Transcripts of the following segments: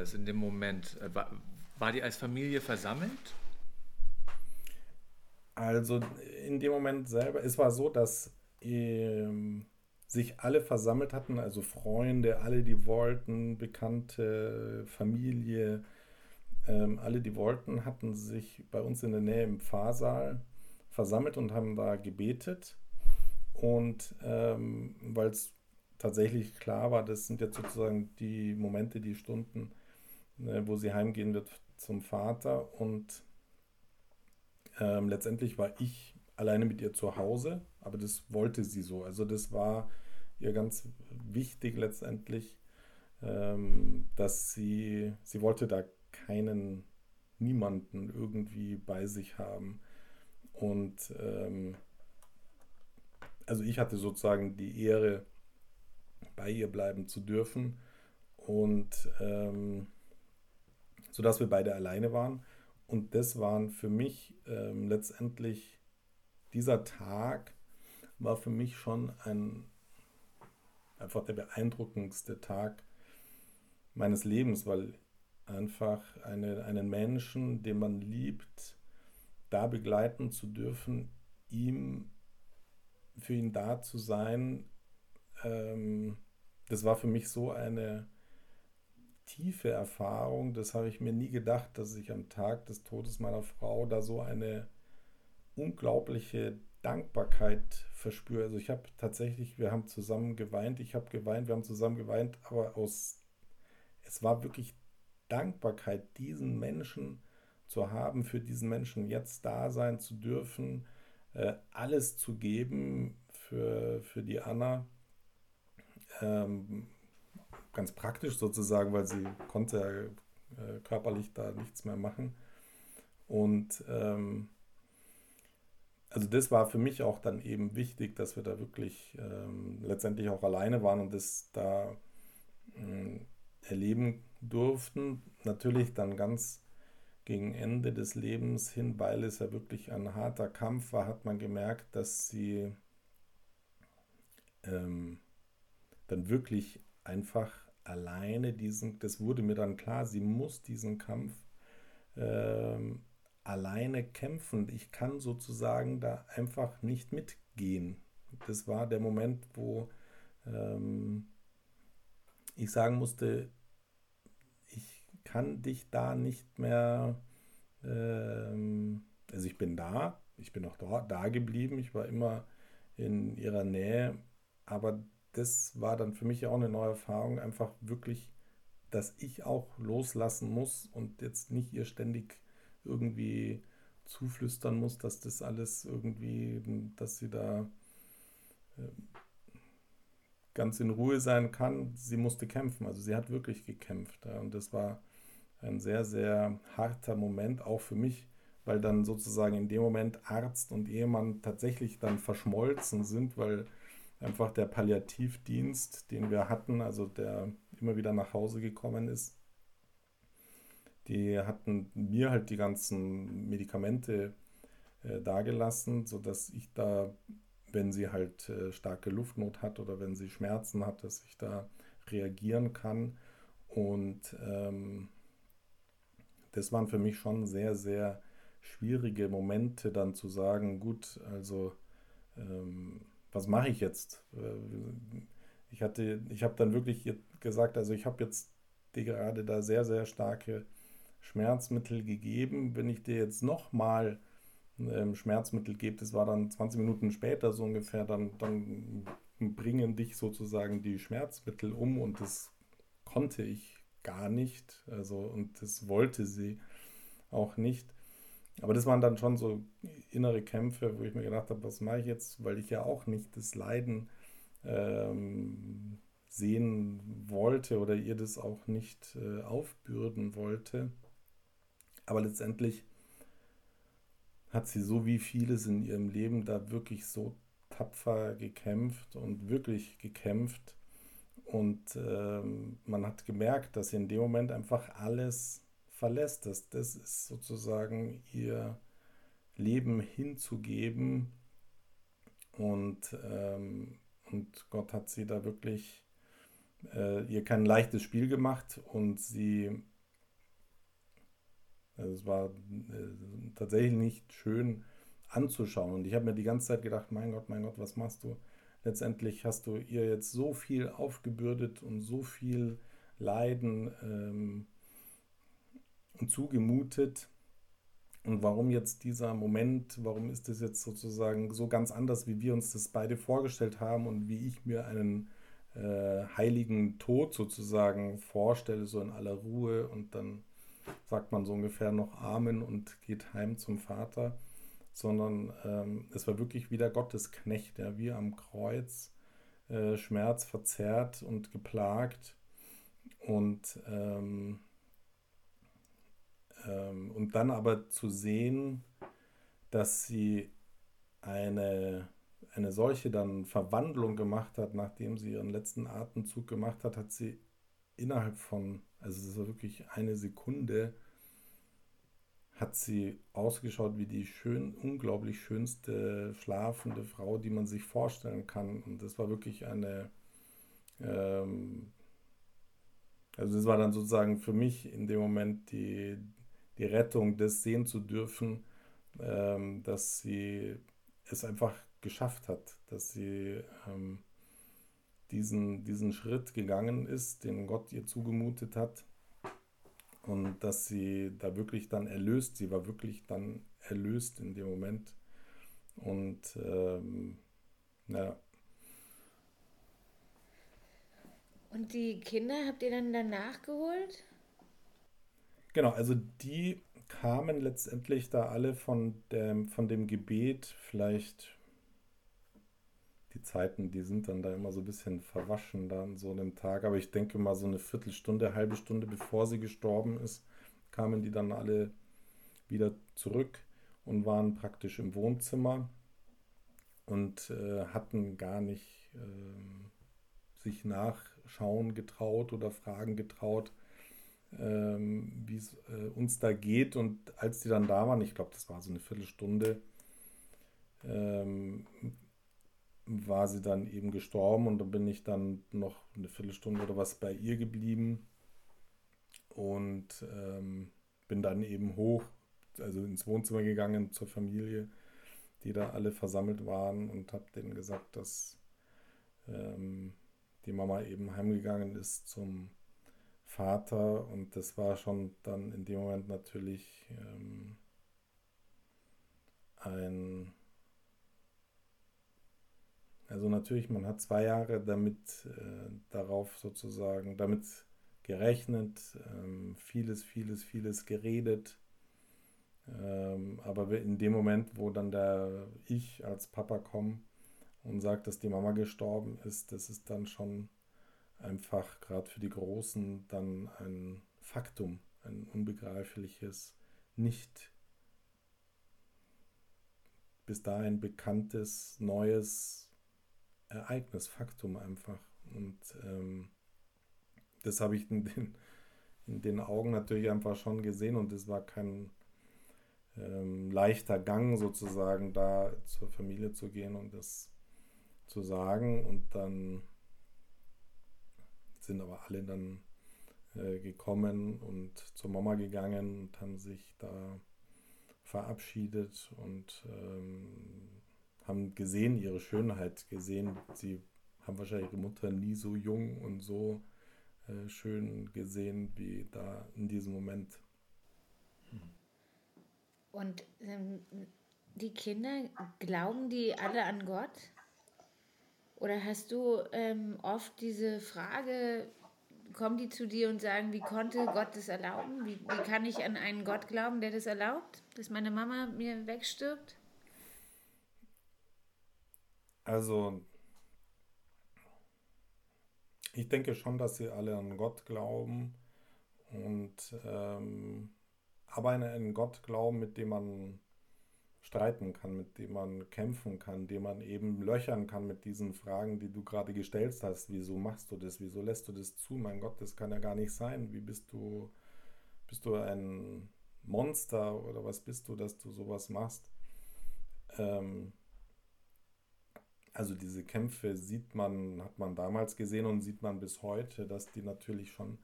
das in dem Moment? Äh, war, war die als Familie versammelt? Also in dem Moment selber, es war so, dass ähm, sich alle versammelt hatten, also Freunde, alle, die wollten, Bekannte, Familie, ähm, alle, die wollten, hatten sich bei uns in der Nähe im Pfarrsaal versammelt und haben da gebetet. Und ähm, weil es tatsächlich klar war, das sind jetzt sozusagen die Momente, die Stunden, wo sie heimgehen wird zum Vater. Und ähm, letztendlich war ich alleine mit ihr zu Hause, aber das wollte sie so. Also das war ihr ganz wichtig letztendlich, ähm, dass sie, sie wollte da keinen, niemanden irgendwie bei sich haben. Und ähm, also ich hatte sozusagen die Ehre, bei ihr bleiben zu dürfen. Und ähm, sodass wir beide alleine waren. Und das waren für mich ähm, letztendlich, dieser Tag war für mich schon ein, einfach der beeindruckendste Tag meines Lebens, weil einfach eine, einen Menschen, den man liebt, da begleiten zu dürfen, ihm für ihn da zu sein, ähm, das war für mich so eine tiefe Erfahrung. Das habe ich mir nie gedacht, dass ich am Tag des Todes meiner Frau da so eine unglaubliche Dankbarkeit verspüre. Also ich habe tatsächlich, wir haben zusammen geweint, ich habe geweint, wir haben zusammen geweint, aber aus, es war wirklich Dankbarkeit, diesen Menschen zu haben, für diesen Menschen jetzt da sein zu dürfen, äh, alles zu geben für, für die Anna. Ähm, ganz praktisch sozusagen, weil sie konnte äh, körperlich da nichts mehr machen. Und ähm, also das war für mich auch dann eben wichtig, dass wir da wirklich ähm, letztendlich auch alleine waren und das da äh, erleben durften. Natürlich dann ganz gegen Ende des Lebens hin, weil es ja wirklich ein harter Kampf war, hat man gemerkt, dass sie ähm, dann wirklich einfach alleine diesen, das wurde mir dann klar, sie muss diesen Kampf ähm, alleine kämpfen. Ich kann sozusagen da einfach nicht mitgehen. Das war der Moment, wo ähm, ich sagen musste, ich kann dich da nicht mehr, ähm, also ich bin da, ich bin auch da, da geblieben, ich war immer in ihrer Nähe, aber das war dann für mich auch eine neue Erfahrung, einfach wirklich, dass ich auch loslassen muss und jetzt nicht ihr ständig irgendwie zuflüstern muss, dass das alles irgendwie, dass sie da ähm, ganz in Ruhe sein kann. Sie musste kämpfen, also sie hat wirklich gekämpft. Und das war ein sehr, sehr harter Moment, auch für mich, weil dann sozusagen in dem Moment Arzt und Ehemann tatsächlich dann verschmolzen sind, weil einfach der Palliativdienst, den wir hatten, also der immer wieder nach Hause gekommen ist, die hatten mir halt die ganzen Medikamente äh, dagelassen, sodass ich da, wenn sie halt äh, starke Luftnot hat oder wenn sie Schmerzen hat, dass ich da reagieren kann. Und ähm, das waren für mich schon sehr, sehr schwierige Momente, dann zu sagen, gut, also ähm, was mache ich jetzt? Äh, ich hatte, ich habe dann wirklich gesagt, also ich habe jetzt dir gerade da sehr, sehr starke Schmerzmittel gegeben. Wenn ich dir jetzt nochmal ähm, Schmerzmittel gebe, das war dann 20 Minuten später so ungefähr, dann, dann bringen dich sozusagen die Schmerzmittel um und das konnte ich gar nicht. Also, und das wollte sie auch nicht. Aber das waren dann schon so innere Kämpfe, wo ich mir gedacht habe, was mache ich jetzt, weil ich ja auch nicht das Leiden ähm, sehen wollte oder ihr das auch nicht äh, aufbürden wollte. Aber letztendlich hat sie so wie vieles in ihrem Leben da wirklich so tapfer gekämpft und wirklich gekämpft. Und ähm, man hat gemerkt, dass sie in dem Moment einfach alles verlässt. Das, das ist sozusagen ihr Leben hinzugeben. Und, ähm, und Gott hat sie da wirklich äh, ihr kein leichtes Spiel gemacht und sie Also es war äh, tatsächlich nicht schön anzuschauen. Und ich habe mir die ganze Zeit gedacht, mein Gott, mein Gott, was machst du? Letztendlich hast du ihr jetzt so viel aufgebürdet und so viel Leiden ähm, zugemutet. Und warum jetzt dieser Moment, warum ist das jetzt sozusagen so ganz anders, wie wir uns das beide vorgestellt haben und wie ich mir einen äh, heiligen Tod sozusagen vorstelle, so in aller Ruhe und dann sagt man so ungefähr noch Amen und geht heim zum Vater, sondern ähm, es war wirklich wieder Gottes Knecht, der wie am Kreuz äh, Schmerz verzerrt und geplagt und ähm, ähm, und dann aber zu sehen, dass sie eine, eine solche dann Verwandlung gemacht hat, nachdem sie ihren letzten Atemzug gemacht hat, hat sie innerhalb von, also es war wirklich eine Sekunde, hat sie ausgeschaut wie die schön, unglaublich schönste schlafende Frau, die man sich vorstellen kann. Und das war wirklich eine, ähm, also das war dann sozusagen für mich in dem Moment die, die Rettung, das sehen zu dürfen, ähm, dass sie es einfach geschafft hat, dass sie ähm, diesen, diesen Schritt gegangen ist, den Gott ihr zugemutet hat und dass sie da wirklich dann erlöst, sie war wirklich dann erlöst in dem Moment und ähm, ja. Und die Kinder habt ihr dann danach geholt? Genau, also die kamen letztendlich da alle von dem, von dem Gebet, vielleicht die Zeiten, die sind dann da immer so ein bisschen verwaschen da an so einem Tag, aber ich denke mal so eine Viertelstunde, halbe Stunde bevor sie gestorben ist, kamen die dann alle wieder zurück und waren praktisch im Wohnzimmer und äh, hatten gar nicht äh, sich nachschauen getraut oder fragen getraut, ähm, wie es äh, uns da geht. Und als die dann da waren, ich glaube, das war so eine Viertelstunde, ähm, war sie dann eben gestorben. Und dann bin ich dann noch eine Viertelstunde oder was bei ihr geblieben. Und ähm, bin dann eben hoch, also ins Wohnzimmer gegangen zur Familie, die da alle versammelt waren. Und habe denen gesagt, dass ähm, die Mama eben heimgegangen ist zum Vater und das war schon dann in dem Moment natürlich ähm, ein, also natürlich, man hat zwei Jahre damit äh, darauf sozusagen, damit gerechnet, ähm, vieles, vieles, vieles geredet. Ähm, aber in dem Moment, wo dann der ich als Papa komme und sagt, dass die Mama gestorben ist, das ist dann schon einfach gerade für die Großen dann ein Faktum, ein unbegreifliches, nicht bis dahin bekanntes, neues Ereignis, Faktum einfach. Und ähm, das habe ich in den, in den Augen natürlich einfach schon gesehen und es war kein ähm, leichter Gang sozusagen, da zur Familie zu gehen und das zu sagen und dann sind aber alle dann äh, gekommen und zur Mama gegangen und haben sich da verabschiedet und ähm, haben gesehen, ihre Schönheit gesehen. Sie haben wahrscheinlich ihre Mutter nie so jung und so äh, schön gesehen wie da in diesem Moment. Und ähm, die Kinder, glauben die alle an Gott? Oder hast du ähm, oft diese Frage, kommen die zu dir und sagen, wie konnte Gott das erlauben? Wie, wie kann ich an einen Gott glauben, der das erlaubt, dass meine Mama mir wegstirbt? Also, ich denke schon, dass sie alle an Gott glauben und ähm, aber an einen Gott glauben, mit dem man streiten kann, mit dem man kämpfen kann, dem man eben löchern kann mit diesen Fragen, die du gerade gestellt hast. Wieso machst du das? Wieso lässt du das zu? Mein Gott, das kann ja gar nicht sein. Wie bist du, bist du ein Monster oder was bist du, dass du sowas machst? Ähm, also diese Kämpfe sieht man, hat man damals gesehen und sieht man bis heute, dass die natürlich schon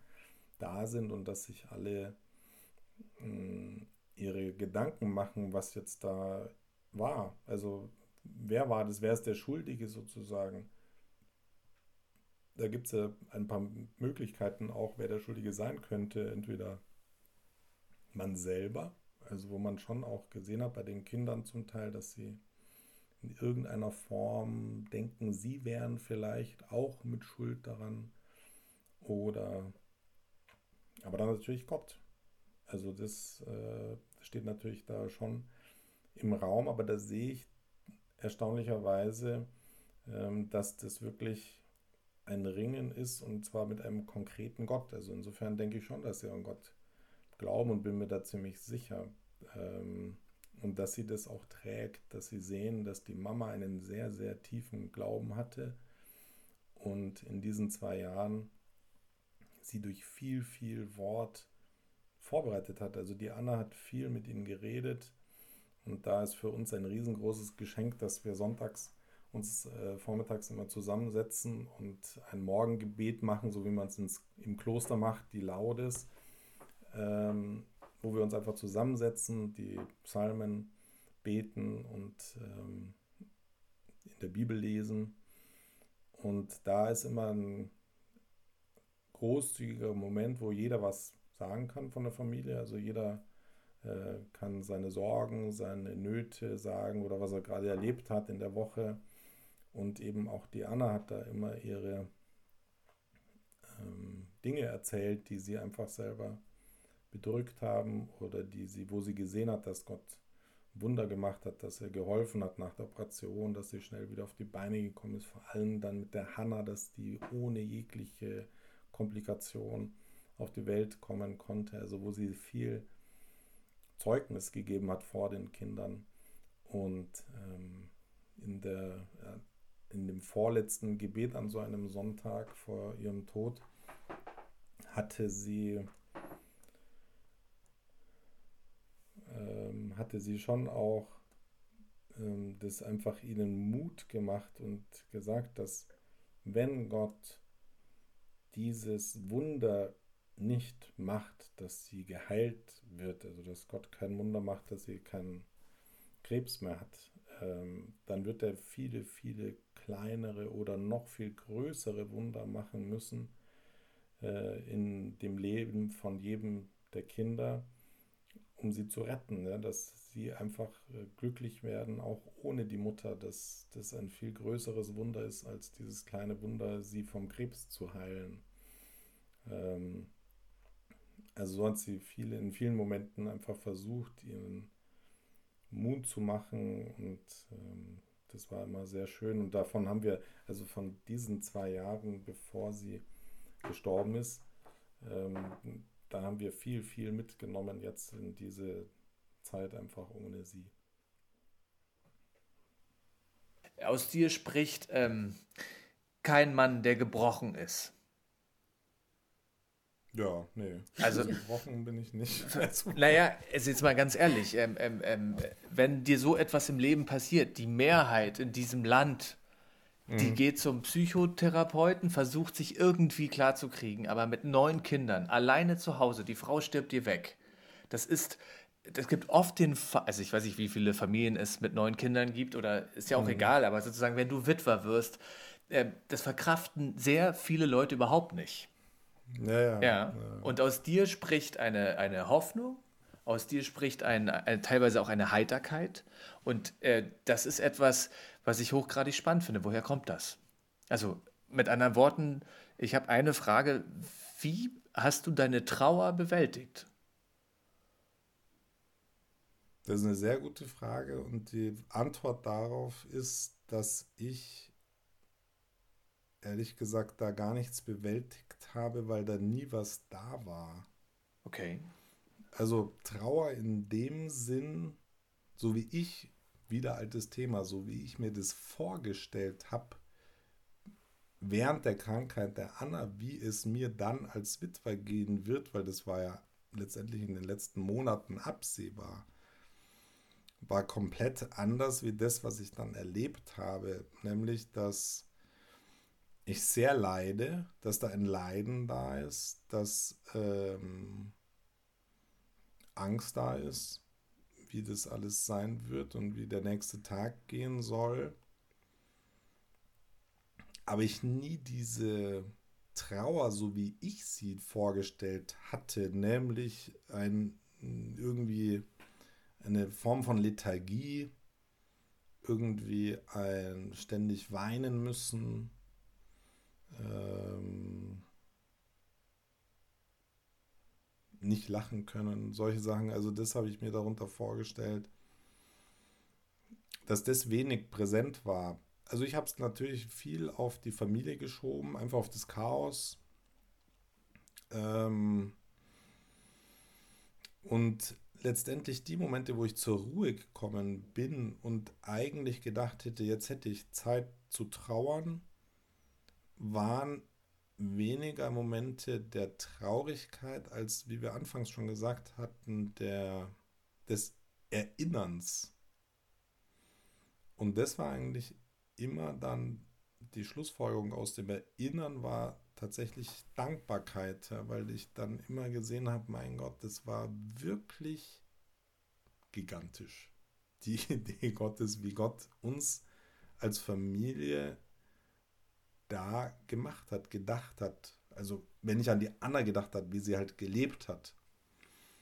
da sind und dass sich alle ihre Gedanken machen, was jetzt da war. Also wer war das, wer ist der Schuldige sozusagen? Da gibt es ja ein paar Möglichkeiten auch, wer der Schuldige sein könnte. Entweder man selber, also wo man schon auch gesehen hat bei den Kindern zum Teil, dass sie in irgendeiner Form denken, sie wären vielleicht auch mit Schuld daran. Oder aber dann natürlich Gott. Also das äh, steht natürlich da schon im Raum, aber da sehe ich erstaunlicherweise, ähm, dass das wirklich ein Ringen ist und zwar mit einem konkreten Gott. Also insofern denke ich schon, dass sie an Gott glauben und bin mir da ziemlich sicher. Ähm, und dass sie das auch trägt, dass sie sehen, dass die Mama einen sehr, sehr tiefen Glauben hatte und in diesen zwei Jahren sie durch viel, viel Wort vorbereitet hat. Also die Anna hat viel mit ihnen geredet und da ist für uns ein riesengroßes Geschenk, dass wir sonntags uns äh, vormittags immer zusammensetzen und ein Morgengebet machen, so wie man es im Kloster macht, die Laudes, ähm, wo wir uns einfach zusammensetzen, die Psalmen beten und ähm, in der Bibel lesen. Und da ist immer ein großzügiger Moment, wo jeder was sagen kann von der Familie. Also jeder äh, kann seine Sorgen, seine Nöte sagen oder was er gerade erlebt hat in der Woche. Und eben auch die Anna hat da immer ihre ähm, Dinge erzählt, die sie einfach selber bedrückt haben oder die sie, wo sie gesehen hat, dass Gott Wunder gemacht hat, dass er geholfen hat nach der Operation, dass sie schnell wieder auf die Beine gekommen ist. Vor allem dann mit der Hanna, dass die ohne jegliche Komplikation auf die Welt kommen konnte, also wo sie viel Zeugnis gegeben hat vor den Kindern. Und ähm, in, der, ja, in dem vorletzten Gebet an so einem Sonntag vor ihrem Tod hatte sie, ähm, hatte sie schon auch ähm, das einfach ihnen Mut gemacht und gesagt, dass wenn Gott dieses Wunder nicht macht, dass sie geheilt wird, also dass Gott kein Wunder macht, dass sie keinen Krebs mehr hat, ähm, dann wird er viele, viele kleinere oder noch viel größere Wunder machen müssen äh, in dem Leben von jedem der Kinder, um sie zu retten, ja, dass sie einfach äh, glücklich werden, auch ohne die Mutter, dass das ein viel größeres Wunder ist, als dieses kleine Wunder, sie vom Krebs zu heilen. Ähm, also so hat sie viele, in vielen Momenten einfach versucht, ihren Mut zu machen und ähm, das war immer sehr schön. Und davon haben wir, also von diesen zwei Jahren, bevor sie gestorben ist, ähm, da haben wir viel, viel mitgenommen jetzt in diese Zeit einfach ohne sie. Aus dir spricht ähm, kein Mann, der gebrochen ist. Ja, nee. Also, gebrochen bin ich nicht. naja, also jetzt mal ganz ehrlich, ähm, ähm, ähm, wenn dir so etwas im Leben passiert, die Mehrheit in diesem Land, die mhm. geht zum Psychotherapeuten, versucht sich irgendwie klarzukriegen, aber mit neun Kindern, alleine zu Hause, die Frau stirbt dir weg. Das ist, es gibt oft den Fall, also ich weiß nicht, wie viele Familien es mit neun Kindern gibt, oder ist ja auch mhm. egal, aber sozusagen, wenn du Witwer wirst, äh, das verkraften sehr viele Leute überhaupt nicht. Ja, ja, ja. Und aus dir spricht eine, eine Hoffnung, aus dir spricht ein, ein, teilweise auch eine Heiterkeit. Und äh, das ist etwas, was ich hochgradig spannend finde. Woher kommt das? Also mit anderen Worten, ich habe eine Frage. Wie hast du deine Trauer bewältigt? Das ist eine sehr gute Frage und die Antwort darauf ist, dass ich ehrlich gesagt da gar nichts bewältigt habe, weil da nie was da war. Okay. Also Trauer in dem Sinn, so wie ich, wieder altes Thema, so wie ich mir das vorgestellt habe, während der Krankheit der Anna, wie es mir dann als Witwer gehen wird, weil das war ja letztendlich in den letzten Monaten absehbar, war komplett anders wie das, was ich dann erlebt habe. Nämlich, dass ich sehr leide, dass da ein Leiden da ist, dass ähm, Angst da ist, wie das alles sein wird und wie der nächste Tag gehen soll. Aber ich nie diese Trauer, so wie ich sie vorgestellt hatte, nämlich ein irgendwie eine Form von Lethargie, irgendwie ein ständig weinen müssen, ähm, nicht lachen können, solche Sachen. Also das habe ich mir darunter vorgestellt, dass das wenig präsent war. Also ich habe es natürlich viel auf die Familie geschoben, einfach auf das Chaos. Ähm, und letztendlich die Momente, wo ich zur Ruhe gekommen bin und eigentlich gedacht hätte, jetzt hätte ich Zeit zu trauern, waren weniger Momente der Traurigkeit, als wie wir anfangs schon gesagt hatten, der, des Erinnerns. Und das war eigentlich immer dann die Schlussfolgerung aus dem Erinnern war tatsächlich Dankbarkeit, weil ich dann immer gesehen habe, mein Gott, das war wirklich gigantisch. Die Idee Gottes, wie Gott uns als Familie da gemacht hat, gedacht hat. Also wenn ich an die Anna gedacht habe, wie sie halt gelebt hat.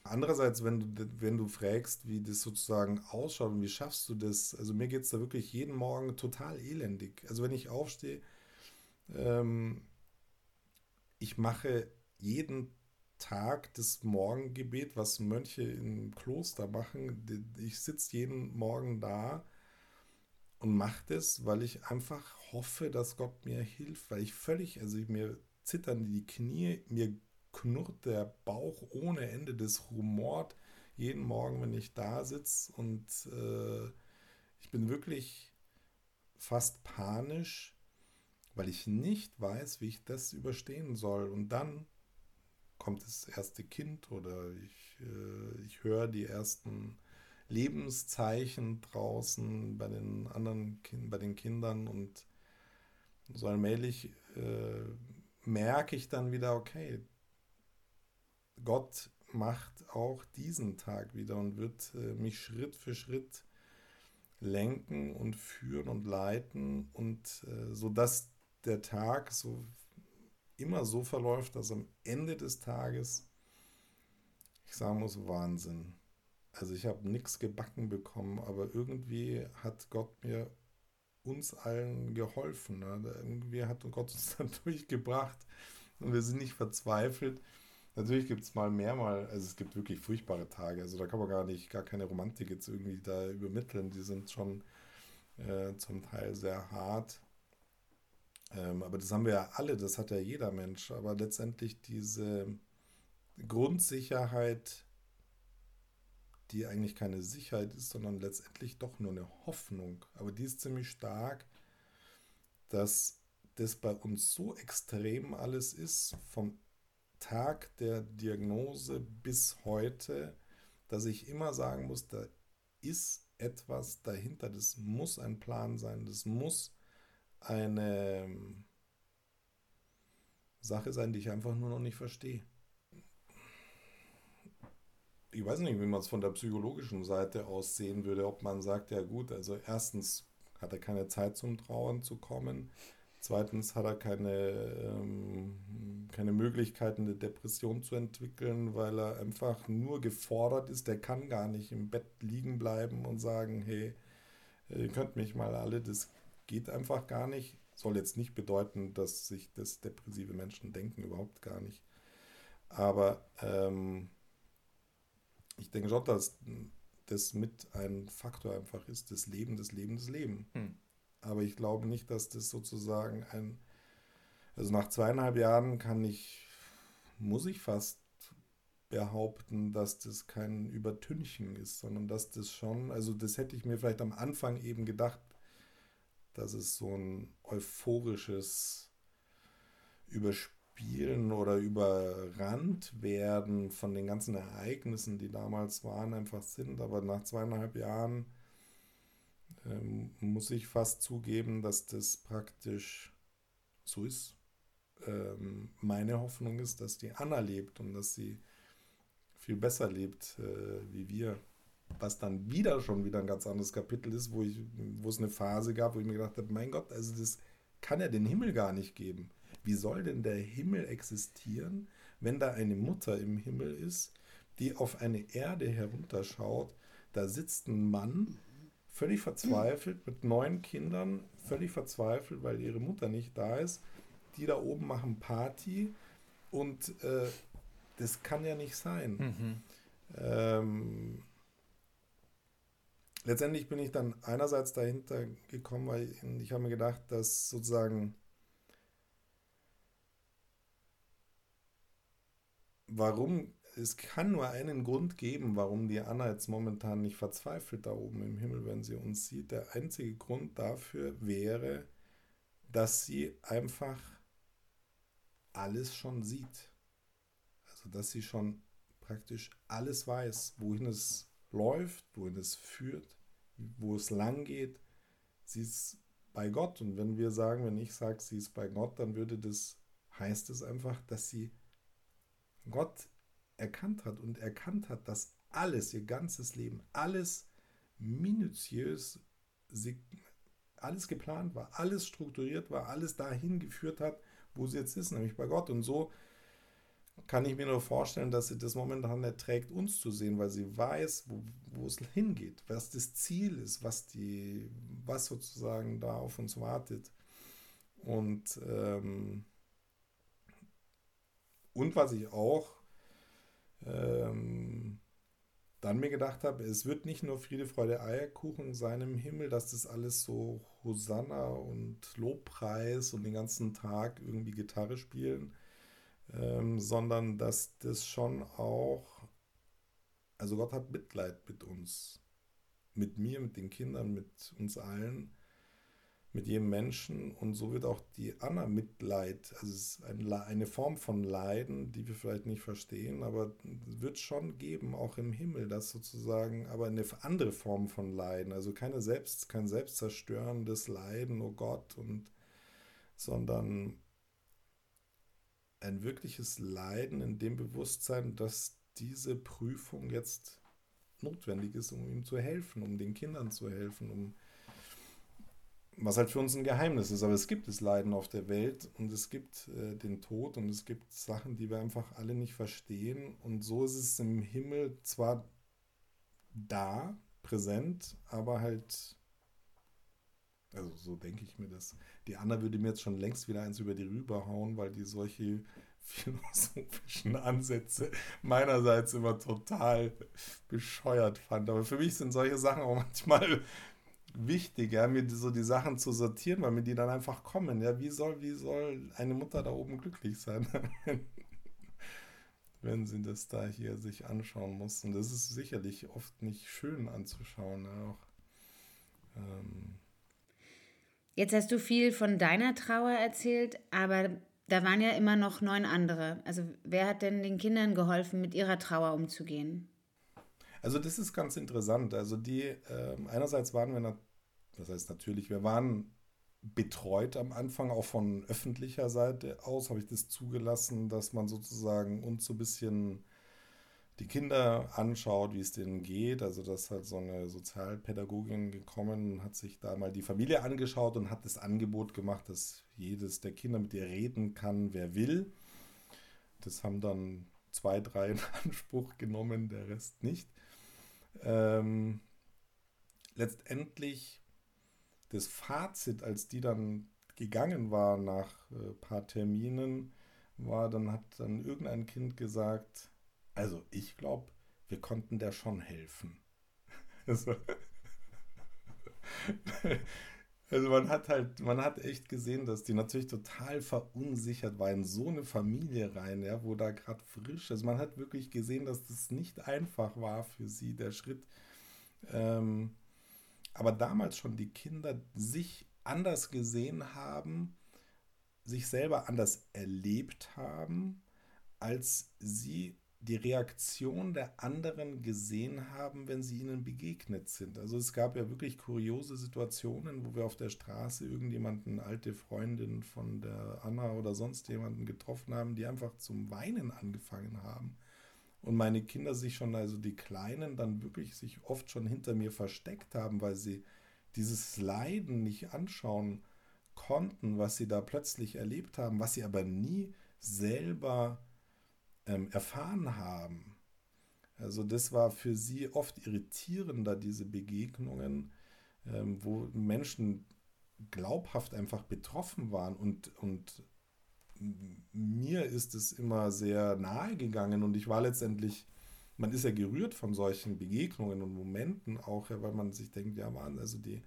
Andererseits, wenn du, wenn du fragst, wie das sozusagen ausschaut und wie schaffst du das, also mir geht es da wirklich jeden Morgen total elendig. Also wenn ich aufstehe, ähm, ich mache jeden Tag das Morgengebet, was Mönche im Kloster machen. Ich sitze jeden Morgen da und mache das, weil ich einfach hoffe, dass Gott mir hilft, weil ich völlig, also mir zittern die Knie, mir knurrt der Bauch ohne Ende, das rumort jeden Morgen, wenn ich da sitze und äh, ich bin wirklich fast panisch, weil ich nicht weiß, wie ich das überstehen soll. Und dann kommt das erste Kind oder ich, äh, ich höre die ersten Lebenszeichen draußen bei den anderen kind, bei den Kindern und so allmählich äh, merke ich dann wieder, okay, Gott macht auch diesen Tag wieder und wird äh, mich Schritt für Schritt lenken und führen und leiten und äh, so dass der Tag so immer so verläuft, dass am Ende des Tages ich sagen muss Wahnsinn. Also ich habe nichts gebacken bekommen, aber irgendwie hat Gott mir uns allen geholfen. Ne? Irgendwie hat Gott uns dann durchgebracht und wir sind nicht verzweifelt. Natürlich gibt es mal mehr mal, also es gibt wirklich furchtbare Tage, also da kann man gar nicht, gar keine Romantik jetzt irgendwie da übermitteln, die sind schon äh, zum Teil sehr hart. Ähm, aber das haben wir ja alle, das hat ja jeder Mensch, aber letztendlich diese Grundsicherheit, die eigentlich keine Sicherheit ist, sondern letztendlich doch nur eine Hoffnung. Aber die ist ziemlich stark, dass das bei uns so extrem alles ist, vom Tag der Diagnose bis heute, dass ich immer sagen muss, da ist etwas dahinter, das muss ein Plan sein, das muss eine ähm, Sache sein, die ich einfach nur noch nicht verstehe ich weiß nicht, wie man es von der psychologischen Seite aus sehen würde, ob man sagt, ja gut, also erstens hat er keine Zeit zum Trauern zu kommen, zweitens hat er keine, ähm, keine Möglichkeit, eine Depression zu entwickeln, weil er einfach nur gefordert ist, der kann gar nicht im Bett liegen bleiben und sagen, hey, ihr könnt mich mal alle, das geht einfach gar nicht. Soll jetzt nicht bedeuten, dass sich das depressive Menschen denken, überhaupt gar nicht. Aber ähm, ich denke schon, dass das mit ein Faktor einfach ist, das Leben, das Leben, das Leben. Hm. Aber ich glaube nicht, dass das sozusagen ein, also nach zweieinhalb Jahren kann ich, muss ich fast behaupten, dass das kein Übertünchen ist, sondern dass das schon, also das hätte ich mir vielleicht am Anfang eben gedacht, dass es so ein euphorisches Überspielen Spielen oder überrannt werden von den ganzen Ereignissen, die damals waren, einfach sind. Aber nach zweieinhalb Jahren ähm, muss ich fast zugeben, dass das praktisch so ist. Ähm, meine Hoffnung ist, dass die Anna lebt und dass sie viel besser lebt äh, wie wir. Was dann wieder schon wieder ein ganz anderes Kapitel ist, wo, ich, wo es eine Phase gab, wo ich mir gedacht habe, mein Gott, also das kann ja den Himmel gar nicht geben. Wie soll denn der Himmel existieren, wenn da eine Mutter im Himmel ist, die auf eine Erde herunterschaut? Da sitzt ein Mann, völlig verzweifelt, mit neun Kindern, völlig verzweifelt, weil ihre Mutter nicht da ist. Die da oben machen Party und äh, das kann ja nicht sein. Mhm. Ähm, letztendlich bin ich dann einerseits dahinter gekommen, weil ich habe mir gedacht, dass sozusagen warum es kann nur einen Grund geben, warum die Anna jetzt momentan nicht verzweifelt da oben im Himmel, wenn sie uns sieht. Der einzige Grund dafür wäre, dass sie einfach alles schon sieht. Also dass sie schon praktisch alles weiß, wohin es läuft, wohin es führt, wo es lang geht. Sie ist bei Gott. Und wenn wir sagen, wenn ich sage, sie ist bei Gott, dann würde das, heißt es einfach, dass sie Gott erkannt hat und erkannt hat, dass alles, ihr ganzes Leben, alles minutiös, alles geplant war, alles strukturiert war, alles dahin geführt hat, wo sie jetzt ist, nämlich bei Gott. Und so kann ich mir nur vorstellen, dass sie das momentan erträgt, uns zu sehen, weil sie weiß, wo, wo es hingeht, was das Ziel ist, was die, was sozusagen da auf uns wartet. Und, ähm, und was ich auch ähm, dann mir gedacht habe, es wird nicht nur Friede, Freude, Eierkuchen sein im Himmel, dass das alles so Hosanna und Lobpreis und den ganzen Tag irgendwie Gitarre spielen, ähm, sondern dass das schon auch, also Gott hat Mitleid mit uns, mit mir, mit den Kindern, mit uns allen mit jedem Menschen. Und so wird auch die Anna Mitleid, also es ist eine Form von Leiden, die wir vielleicht nicht verstehen, aber wird schon geben, auch im Himmel, das sozusagen, aber eine andere Form von Leiden, also keine selbst, kein selbstzerstörendes Leiden, oh Gott, und sondern ein wirkliches Leiden in dem Bewusstsein, dass diese Prüfung jetzt notwendig ist, um ihm zu helfen, um den Kindern zu helfen, um was halt für uns ein Geheimnis ist. Aber es gibt das Leiden auf der Welt und es gibt äh, den Tod und es gibt Sachen, die wir einfach alle nicht verstehen. Und so ist es im Himmel zwar da, präsent, aber halt, also so denke ich mir das. Die Anna würde mir jetzt schon längst wieder eins über die Rübe hauen, weil die solche philosophischen Ansätze meinerseits immer total bescheuert fand. Aber für mich sind solche Sachen auch manchmal wichtig, ja, mir so die Sachen zu sortieren, weil mir die dann einfach kommen. Ja, wie soll, wie soll eine Mutter da oben glücklich sein, wenn sie das da hier sich anschauen muss? Und das ist sicherlich oft nicht schön anzuschauen. Ja, auch, ähm Jetzt hast du viel von deiner Trauer erzählt, aber da waren ja immer noch neun andere. Also wer hat denn den Kindern geholfen, mit ihrer Trauer umzugehen? Also das ist ganz interessant. Also die, äh, einerseits waren wir, das heißt natürlich, wir waren betreut am Anfang, auch von öffentlicher Seite aus, habe ich das zugelassen, dass man sozusagen uns so ein bisschen die Kinder anschaut, wie es denen geht. Also dass halt so eine Sozialpädagogin gekommen hat sich da mal die Familie angeschaut und hat das Angebot gemacht, dass jedes der Kinder mit ihr reden kann, wer will. Das haben dann zwei, drei in Anspruch genommen, der Rest nicht. Ähm, letztendlich das Fazit, als die dann gegangen war nach ein äh, paar Terminen, war, dann hat dann irgendein Kind gesagt, also ich glaube, wir konnten der schon helfen. Also, also man hat halt, man hat echt gesehen, dass die natürlich total verunsichert war in so eine Familie rein, ja, wo da gerade frisch ist. Man hat wirklich gesehen, dass das nicht einfach war für sie, der Schritt. Ähm, aber damals schon die Kinder sich anders gesehen haben, sich selber anders erlebt haben, als sie die Reaktion der anderen gesehen haben, wenn sie ihnen begegnet sind. Also es gab ja wirklich kuriose Situationen, wo wir auf der Straße irgendjemanden, alte Freundin von der Anna oder sonst jemanden getroffen haben, die einfach zum Weinen angefangen haben und meine Kinder sich schon, also die Kleinen, dann wirklich sich oft schon hinter mir versteckt haben, weil sie dieses Leiden nicht anschauen konnten, was sie da plötzlich erlebt haben, was sie aber nie selber ähm, erfahren haben. Also das war für sie oft irritierender, diese Begegnungen, ähm, wo Menschen glaubhaft einfach betroffen waren und, und mir ist es immer sehr nahe gegangen und ich war letztendlich, man ist ja gerührt von solchen Begegnungen und Momenten auch, weil man sich denkt, ja, man, also die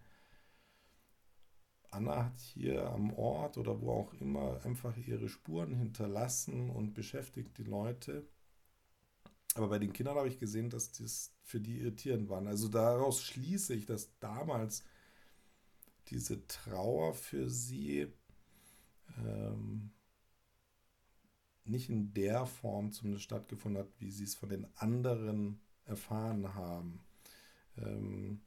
Anna hat hier am Ort oder wo auch immer einfach ihre Spuren hinterlassen und beschäftigt die Leute. Aber bei den Kindern habe ich gesehen, dass das für die irritierend waren. Also daraus schließe ich, dass damals diese Trauer für sie ähm, nicht in der Form zumindest stattgefunden hat, wie sie es von den anderen erfahren haben. Ähm,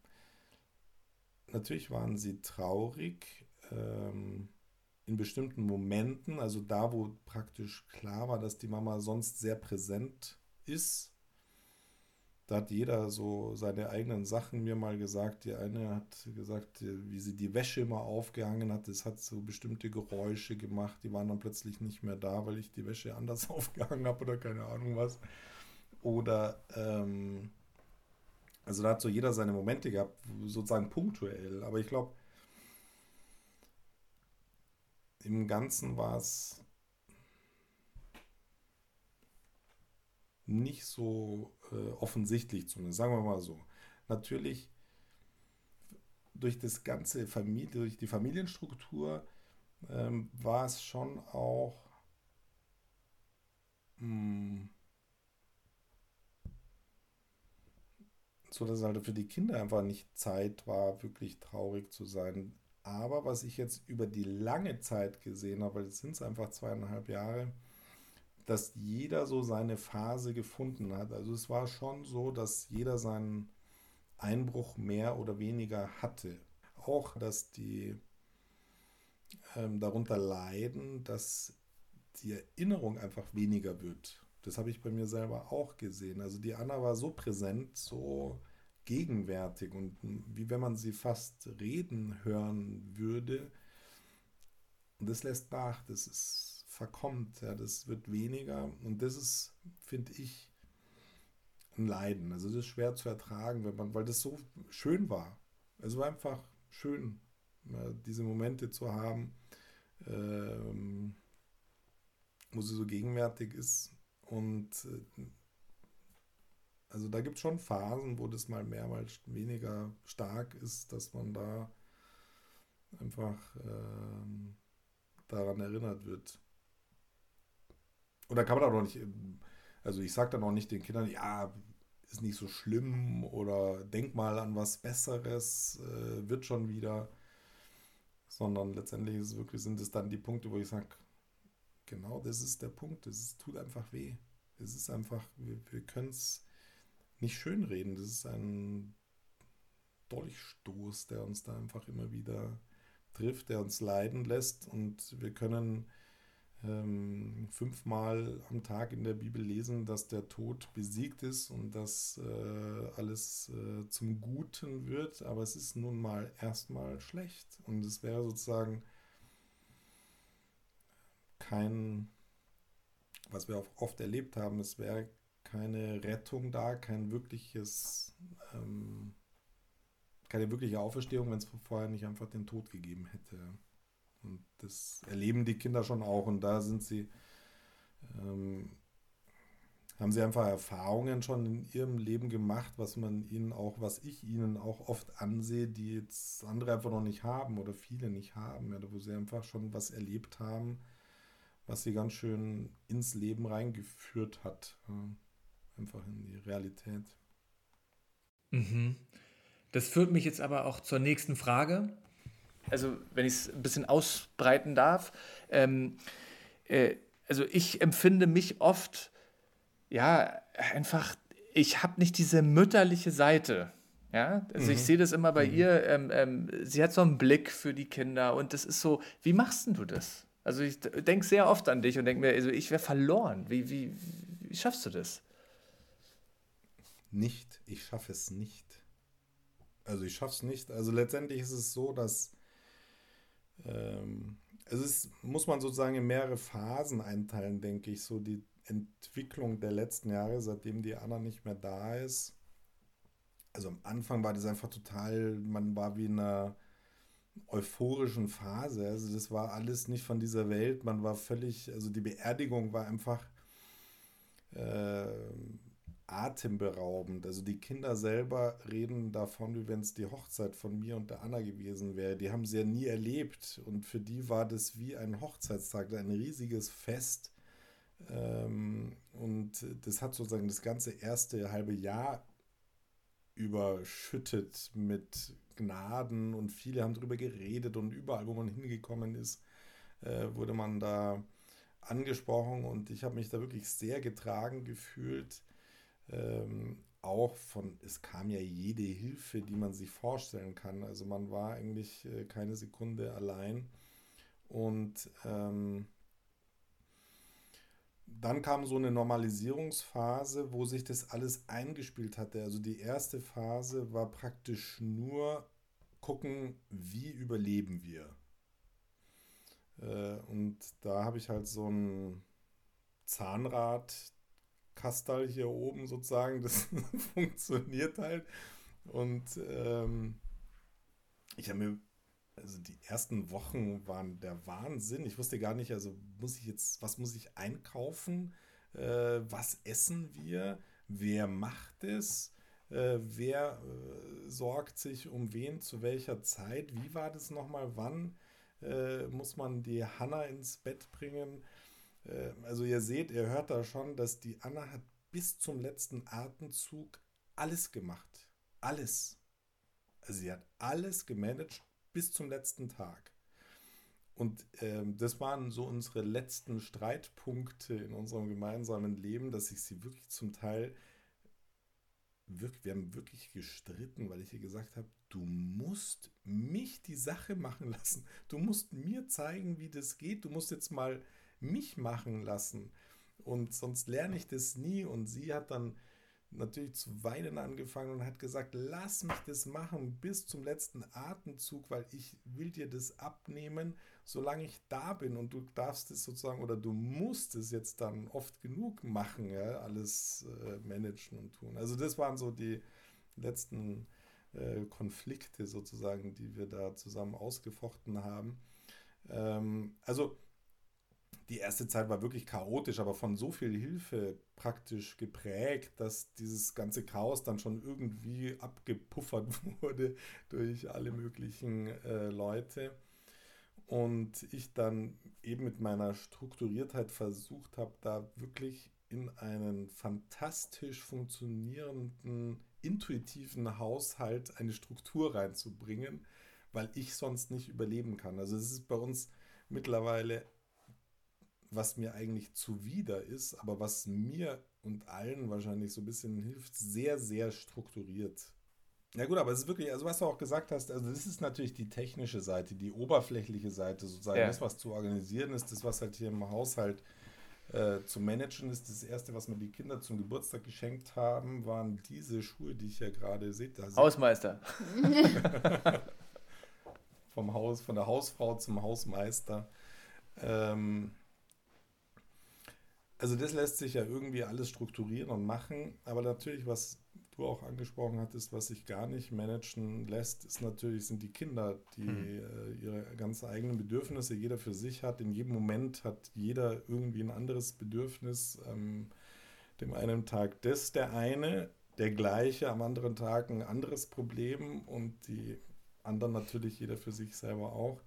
natürlich waren sie traurig ähm, in bestimmten Momenten, also da, wo praktisch klar war, dass die Mama sonst sehr präsent ist da hat jeder so seine eigenen Sachen mir mal gesagt. Die eine hat gesagt, wie sie die Wäsche immer aufgehangen hat, das hat so bestimmte Geräusche gemacht. Die waren dann plötzlich nicht mehr da, weil ich die Wäsche anders aufgehangen habe oder keine Ahnung was. Oder, ähm, also da hat so jeder seine Momente gehabt, sozusagen punktuell. Aber ich glaube, im Ganzen war es nicht so äh, offensichtlich zumindest, sagen wir mal so. Natürlich durch das ganze Familie, durch die Familienstruktur ähm, war es schon auch mh, hm, so, dass es halt für die Kinder einfach nicht Zeit war, wirklich traurig zu sein. Aber was ich jetzt über die lange Zeit gesehen habe, weil es sind einfach zweieinhalb Jahre, dass jeder so seine Phase gefunden hat. Also es war schon so, dass jeder seinen Einbruch mehr oder weniger hatte. Auch, dass die ähm, darunter leiden, dass die Erinnerung einfach weniger wird. Das habe ich bei mir selber auch gesehen. Also die Anna war so präsent, so gegenwärtig und wie wenn man sie fast reden hören würde. Und das lässt nach. Das ist verkommt, ja, das wird weniger und das ist, finde ich, ein Leiden. Also das ist schwer zu ertragen, wenn man, weil das so schön war. Es war einfach schön, diese Momente zu haben, ähm, wo sie so gegenwärtig ist. Und äh, also da gibt es schon Phasen, wo das mal mehr, mal weniger stark ist, dass man da einfach ähm, daran erinnert wird. Und da kann man auch noch nicht, also ich sage dann auch nicht den Kindern, ja, ist nicht so schlimm oder denk mal an was Besseres, äh, wird schon wieder. Sondern letztendlich es wirklich, sind es dann die Punkte, wo ich sage, genau das ist der Punkt. Es tut einfach weh. Es ist einfach, wir, wir können es nicht schönreden. Das ist ein Dolchstoß, der uns da einfach immer wieder trifft, der uns leiden lässt und wir können ähm, fünfmal am Tag in der Bibel lesen, dass der Tod besiegt ist und dass äh, alles äh, zum Guten wird, aber es ist nun mal erstmal schlecht und es wäre sozusagen kein, was wir auch oft erlebt haben, es wäre keine Rettung da, kein wirkliches, ähm, keine wirkliche Auferstehung, wenn es vorher nicht einfach den Tod gegeben hätte. Und das erleben die Kinder schon auch. Und da sind sie, ähm, haben sie einfach Erfahrungen schon in ihrem Leben gemacht, was man ihnen auch, was ich ihnen auch oft ansehe, die jetzt andere einfach noch nicht haben oder viele nicht haben, ja, wo sie einfach schon was erlebt haben, was sie ganz schön ins Leben reingeführt hat. Einfach in die Realität. Mhm. Das führt mich jetzt aber auch zur nächsten Frage also wenn ich es ein bisschen ausbreiten darf, ähm, äh, also ich empfinde mich oft, ja, einfach, ich habe nicht diese mütterliche Seite. Ja, also mhm. ich sehe das immer bei mhm. ihr, ähm, ähm, sie hat so einen Blick für die Kinder und das ist so, wie machst denn du das? Also ich denke sehr oft an dich und denke mir, also ich wäre verloren. Wie, wie, wie schaffst du das? nicht. Ich schaffe es nicht. Also ich schaffe es nicht. Also letztendlich ist es so, dass ähm, es ist, muss man sozusagen in mehrere Phasen einteilen, denke ich. So die Entwicklung der letzten Jahre, seitdem die Anna nicht mehr da ist. Also am Anfang war das einfach total, man war wie in einer euphorischen Phase. Also das war alles nicht von dieser Welt. Man war völlig, also die Beerdigung war einfach äh, atemberaubend. Also die Kinder selber reden davon, wie wenn es die Hochzeit von mir und der Anna gewesen wäre. Die haben sie ja nie erlebt und für die war das wie ein Hochzeitstag, ein riesiges Fest. Ähm, und das hat sozusagen das ganze erste halbe Jahr überschüttet mit Gnaden und viele haben darüber geredet und überall, wo man hingekommen ist, äh, wurde man da angesprochen und ich habe mich da wirklich sehr getragen gefühlt. Ähm, auch von, es kam ja jede Hilfe, die man sich vorstellen kann. Also man war eigentlich äh, keine Sekunde allein. Und ähm, dann kam so eine Normalisierungsphase, wo sich das alles eingespielt hatte. Also die erste Phase war praktisch nur gucken, wie überleben wir. Äh, und da habe ich halt so ein Zahnradkastal hier oben sozusagen, das funktioniert halt. Und ähm, ich habe mir also die ersten Wochen waren der Wahnsinn. Ich wusste gar nicht, also muss ich jetzt, was muss ich einkaufen? Äh, was essen wir? Wer macht es? Äh, wer äh, sorgt sich um wen zu welcher Zeit? Wie war das nochmal? Wann äh, muss man die Hanna ins Bett bringen? Äh, also ihr seht, ihr hört da schon, dass die Anna hat bis zum letzten Atemzug alles gemacht. Alles. Also sie hat alles gemanagt bis zum letzten Tag. Und ähm, das waren so unsere letzten Streitpunkte in unserem gemeinsamen Leben, dass ich sie wirklich zum Teil, wirklich, wir haben wirklich gestritten, weil ich ihr gesagt habe, du musst mich die Sache machen lassen. Du musst mir zeigen, wie das geht. Du musst jetzt mal mich machen lassen. Und sonst lerne ich das nie. Und sie hat dann natürlich zu weinen angefangen und hat gesagt, lass mich das machen bis zum letzten Atemzug, weil ich will dir das abnehmen, solange ich da bin und du darfst es sozusagen oder du musst es jetzt dann oft genug machen, ja, alles äh, managen und tun. Also das waren so die letzten äh, Konflikte sozusagen, die wir da zusammen ausgefochten haben. Ähm, also die erste Zeit war wirklich chaotisch, aber von so viel Hilfe praktisch geprägt, dass dieses ganze Chaos dann schon irgendwie abgepuffert wurde durch alle möglichen äh, Leute. Und ich dann eben mit meiner Strukturiertheit versucht habe, da wirklich in einen fantastisch funktionierenden, intuitiven Haushalt eine Struktur reinzubringen, weil ich sonst nicht überleben kann. Also es ist bei uns mittlerweile was mir eigentlich zuwider ist, aber was mir und allen wahrscheinlich so ein bisschen hilft, sehr, sehr strukturiert. Ja gut, aber es ist wirklich, also was du auch gesagt hast, also das ist natürlich die technische Seite, die oberflächliche Seite, sozusagen ja. das, was zu organisieren ist, das, was halt hier im Haushalt äh, zu managen ist. Das erste, was mir die Kinder zum Geburtstag geschenkt haben, waren diese Schuhe, die ich ja gerade sehe. Hausmeister. Vom Haus, von der Hausfrau zum Hausmeister. Ähm, also das lässt sich ja irgendwie alles strukturieren und machen, aber natürlich, was du auch angesprochen hattest, was sich gar nicht managen lässt, ist natürlich, sind die Kinder, die mhm. äh, ihre ganz eigenen Bedürfnisse jeder für sich hat. In jedem Moment hat jeder irgendwie ein anderes Bedürfnis. Ähm, dem einen Tag das der eine, der gleiche, am anderen Tag ein anderes Problem und die anderen natürlich jeder für sich selber auch.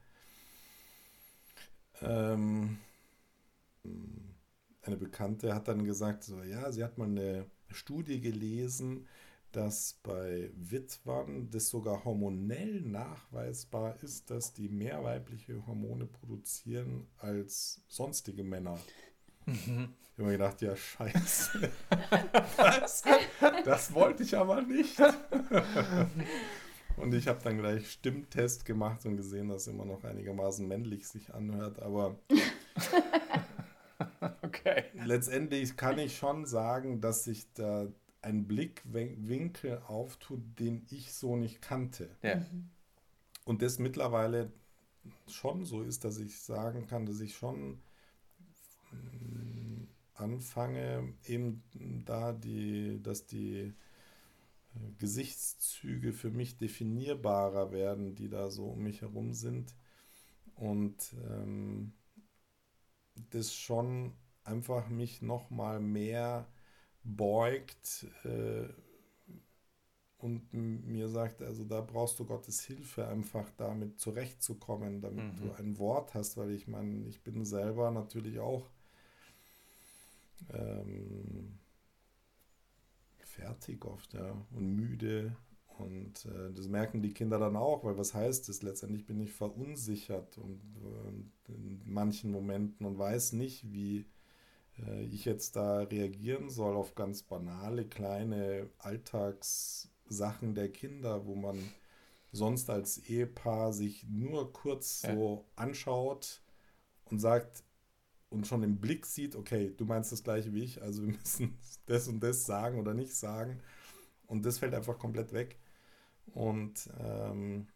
Ähm, eine Bekannte hat dann gesagt, so ja, sie hat mal eine Studie gelesen, dass bei Witwern das sogar hormonell nachweisbar ist, dass die mehr weibliche Hormone produzieren als sonstige Männer. Mhm. Ich habe mir gedacht, ja, scheiße. das, das wollte ich aber nicht. Und ich habe dann gleich Stimmtest gemacht und gesehen, dass immer noch einigermaßen männlich sich anhört, aber okay. Letztendlich kann ich schon sagen, dass sich da ein Blickwinkel auftut, den ich so nicht kannte. Ja. Mhm. Und das mittlerweile schon so ist, dass ich sagen kann, dass ich schon mm, anfange, eben da die, dass die äh, Gesichtszüge für mich definierbarer werden, die da so um mich herum sind. Und ähm, das schon einfach mich noch mal mehr beugt äh, und mir sagt, also da brauchst du Gottes Hilfe, einfach damit zurechtzukommen, damit mhm. du ein Wort hast, weil ich meine, ich bin selber natürlich auch ähm, fertig oft, ja, und müde. Und äh, das merken die Kinder dann auch, weil was heißt das? Letztendlich bin ich verunsichert und, und in manchen Momenten und weiß nicht, wie äh, ich jetzt da reagieren soll auf ganz banale, kleine Alltagssachen der Kinder, wo man sonst als Ehepaar sich nur kurz ja. so anschaut und sagt und schon im Blick sieht, okay, du meinst das gleiche wie ich, also wir müssen das und das sagen oder nicht sagen. Und das fällt einfach komplett weg. Und ähm,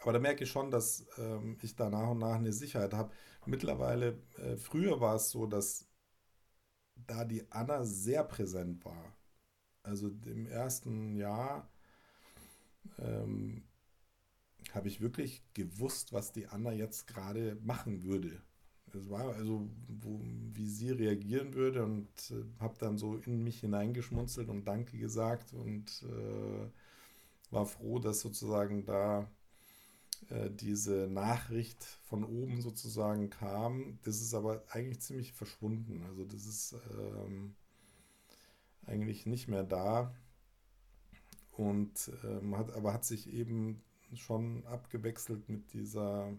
aber da merke ich schon, dass ähm, ich da nach und nach eine Sicherheit habe. Mittlerweile, äh, früher war es so, dass da die Anna sehr präsent war. Also im ersten Jahr ähm, habe ich wirklich gewusst, was die Anna jetzt gerade machen würde. Es war also, wo, wie sie reagieren würde und äh, habe dann so in mich hineingeschmunzelt und Danke gesagt und äh, war froh, dass sozusagen da äh, diese Nachricht von oben sozusagen kam. Das ist aber eigentlich ziemlich verschwunden. Also das ist ähm, eigentlich nicht mehr da. Und ähm, hat, aber hat sich eben schon abgewechselt mit dieser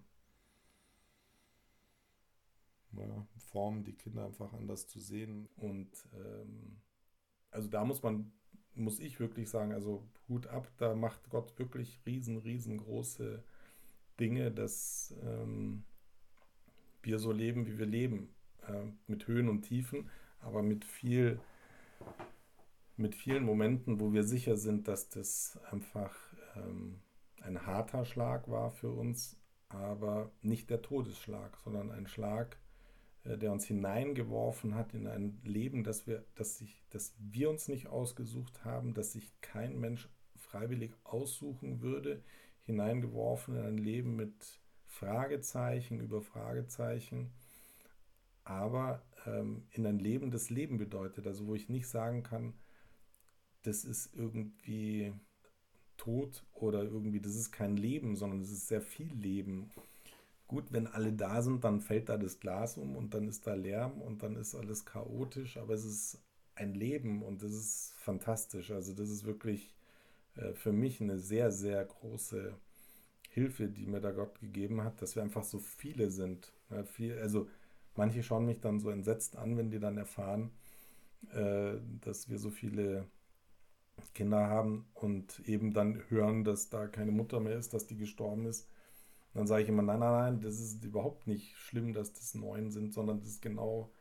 ja, Form, die Kinder einfach anders zu sehen. Und ähm, also da muss man, muss ich wirklich sagen, also Hut ab, da macht Gott wirklich riesen, riesengroße Dinge, dass ähm, wir so leben, wie wir leben, äh, mit Höhen und Tiefen, aber mit viel, mit vielen Momenten, wo wir sicher sind, dass das einfach ähm, ein harter Schlag war für uns, aber nicht der Todesschlag, sondern ein Schlag, äh, der uns hineingeworfen hat in ein Leben, das wir, das, sich, das wir uns nicht ausgesucht haben, das sich kein Mensch freiwillig aussuchen würde, hineingeworfen in ein Leben mit Fragezeichen über Fragezeichen, aber ähm, in ein Leben, das Leben bedeutet, also wo ich nicht sagen kann, das ist irgendwie tot oder irgendwie, das ist kein Leben, sondern es ist sehr viel Leben. Gut, wenn alle da sind, dann fällt da das Glas um und dann ist da Lärm und dann ist alles chaotisch, aber es ist ein Leben und das ist fantastisch. Also das ist wirklich äh, für mich eine sehr, sehr große Hilfe, die mir da Gott gegeben hat, dass wir einfach so viele sind. Ja, viel, also manche schauen mich dann so entsetzt an, wenn die dann erfahren, äh, dass wir so viele Kinder haben und eben dann hören, dass da keine Mutter mehr ist, dass die gestorben ist. dann sage ich immer, nein, nein, nein, das ist überhaupt nicht schlimm, dass das neun sind, sondern das ist genau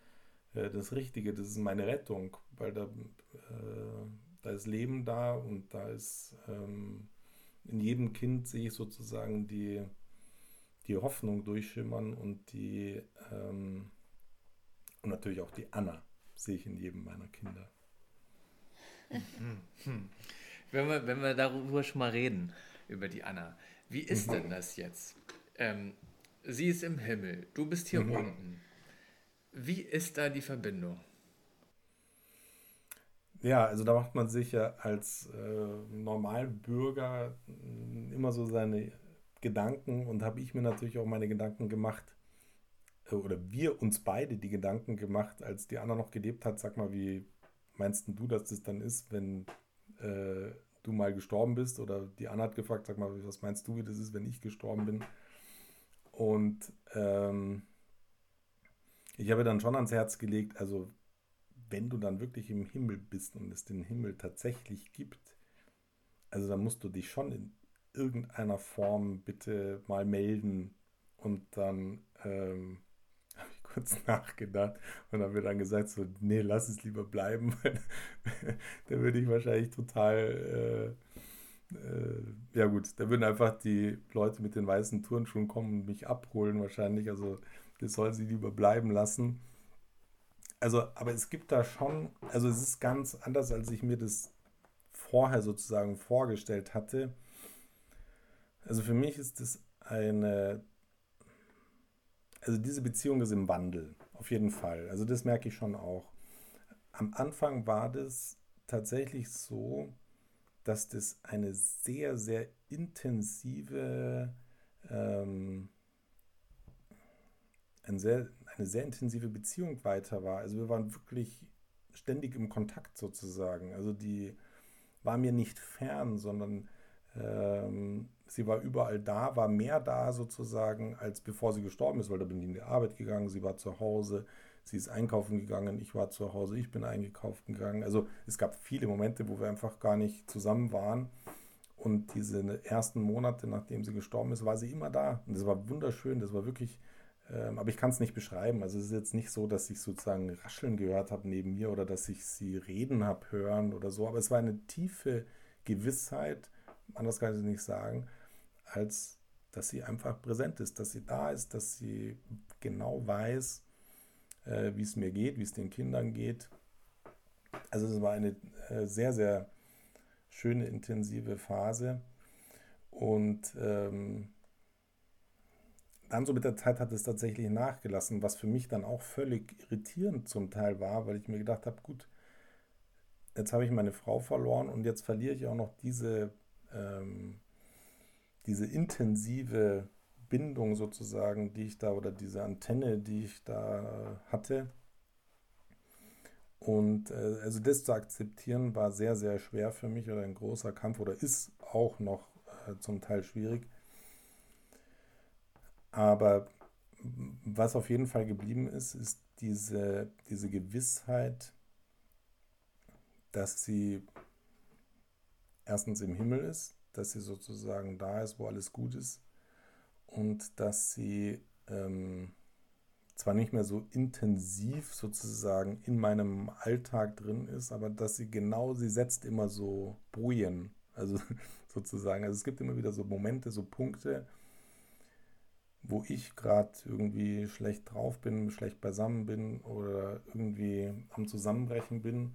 äh, das Richtige, das ist meine Rettung, weil da äh, da ist Leben da und da ist ähm, in jedem Kind sehe ich sozusagen die, die Hoffnung durchschimmern und die ähm, und natürlich auch die Anna sehe ich in jedem meiner Kinder. Wenn wir, wenn wir darüber schon mal reden, über die Anna, wie ist denn das jetzt? Ähm, sie ist im Himmel, du bist hier mhm. unten. Wie ist da die Verbindung? Ja, also da macht man sich ja als äh, Normalbürger äh, immer so seine Gedanken und habe ich mir natürlich auch meine Gedanken gemacht, äh, oder wir uns beide die Gedanken gemacht, als die Anna noch gelebt hat. Sag mal, wie meinst du, dass das dann ist, wenn äh, du mal gestorben bist? Oder die Anna hat gefragt, sag mal, was meinst du, wie das ist, wenn ich gestorben bin? Und ähm, ich habe dann schon ans Herz gelegt, also wenn du dann wirklich im Himmel bist und es den Himmel tatsächlich gibt, also dann musst du dich schon in irgendeiner Form bitte mal melden und dann ähm, habe ich kurz nachgedacht und habe mir dann gesagt, so, nee, lass es lieber bleiben. da würde ich wahrscheinlich total, äh, äh, ja gut, da würden einfach die Leute mit den weißen Turnschuhen kommen und mich abholen wahrscheinlich. Also das soll sie lieber bleiben lassen. Also, aber es gibt da schon, also es ist ganz anders, als ich mir das vorher sozusagen vorgestellt hatte. Also für mich ist es eine, also diese Beziehung ist im Wandel, auf jeden Fall. Also das merke ich schon auch. Am Anfang war das tatsächlich so, dass das eine sehr, sehr intensive, ähm, ein sehr, eine sehr intensive Beziehung weiter war. Also wir waren wirklich ständig im Kontakt sozusagen. Also die war mir nicht fern, sondern ähm, sie war überall da, war mehr da sozusagen, als bevor sie gestorben ist, weil da bin ich in die Arbeit gegangen, sie war zu Hause, sie ist einkaufen gegangen, ich war zu Hause, ich bin eingekauft gegangen. Also es gab viele Momente, wo wir einfach gar nicht zusammen waren. Und diese ersten Monate, nachdem sie gestorben ist, war sie immer da. Und das war wunderschön, das war wirklich ähm, aber ich kann es nicht beschreiben. Also es ist jetzt nicht so, dass ich sozusagen Rascheln gehört habe neben mir oder dass ich sie reden habe hören oder so. Aber es war eine tiefe Gewissheit, anders kann ich es nicht sagen, als dass sie einfach präsent ist, dass sie da ist, dass sie genau weiß, äh, wie es mir geht, wie es den Kindern geht. Also es war eine äh, sehr, sehr schöne, intensive Phase. Und ähm, dann so mit der Zeit hat es tatsächlich nachgelassen, was für mich dann auch völlig irritierend zum Teil war, weil ich mir gedacht habe, gut, jetzt habe ich meine Frau verloren und jetzt verliere ich auch noch diese, ähm, diese intensive Bindung sozusagen, die ich da oder diese Antenne, die ich da hatte. Und äh, also das zu akzeptieren war sehr, sehr schwer für mich oder ein großer Kampf oder ist auch noch äh, zum Teil schwierig. Aber was auf jeden Fall geblieben ist, ist diese, diese Gewissheit, dass sie erstens im Himmel ist, dass sie sozusagen da ist, wo alles gut ist und dass sie ähm, zwar nicht mehr so intensiv sozusagen in meinem Alltag drin ist, aber dass sie genau, sie setzt immer so Bojen, also sozusagen, also es gibt immer wieder so Momente, so Punkte, wo ich gerade irgendwie schlecht drauf bin, schlecht beisammen bin oder irgendwie am Zusammenbrechen bin,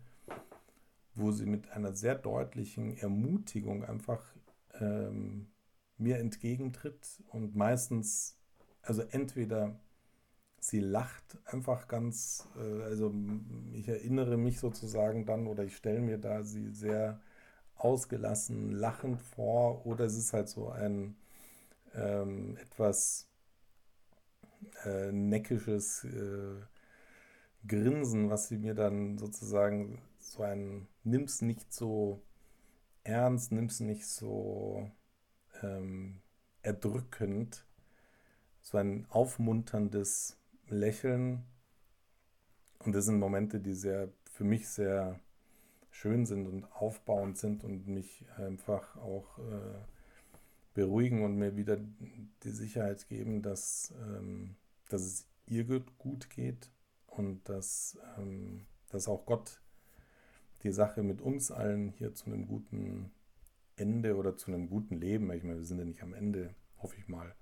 wo sie mit einer sehr deutlichen Ermutigung einfach ähm, mir entgegentritt und meistens, also entweder sie lacht einfach ganz, äh, also ich erinnere mich sozusagen dann oder ich stelle mir da sie sehr ausgelassen lachend vor oder es ist halt so ein ähm, etwas äh, neckisches äh, Grinsen, was sie mir dann sozusagen so ein, nimm's nicht so ernst, nimm's nicht so ähm, erdrückend, so ein aufmunterndes Lächeln. Und das sind Momente, die sehr für mich sehr schön sind und aufbauend sind und mich einfach auch äh, beruhigen und mir wieder die Sicherheit geben, dass, ähm, dass es ihr gut geht und dass, ähm, dass auch Gott die Sache mit uns allen hier zu einem guten Ende oder zu einem guten Leben, ich meine, wir sind ja nicht am Ende, hoffe ich mal,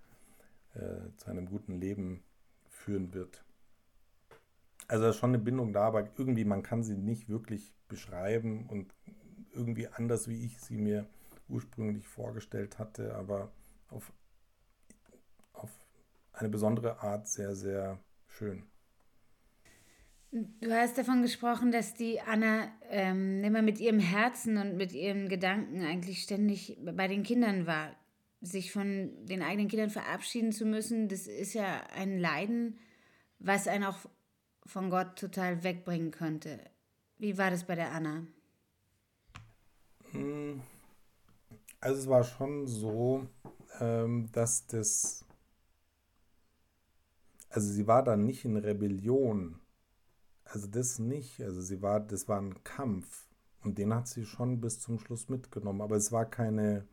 äh, zu einem guten Leben führen wird. Also ist schon eine Bindung da, aber irgendwie man kann sie nicht wirklich beschreiben und irgendwie anders, wie ich sie mir ursprünglich vorgestellt hatte, aber auf, auf eine besondere Art sehr, sehr schön. Du hast davon gesprochen, dass die Anna ähm, immer mit ihrem Herzen und mit ihren Gedanken eigentlich ständig bei den Kindern war. Sich von den eigenen Kindern verabschieden zu müssen, das ist ja ein Leiden, was einen auch von Gott total wegbringen könnte. Wie war das bei der Anna? Hm, also es war schon so, ähm, dass das, also sie war dann nicht in Rebellion, also das nicht, also sie war, das war ein Kampf und den hat sie schon bis zum Schluss mitgenommen, aber es war keine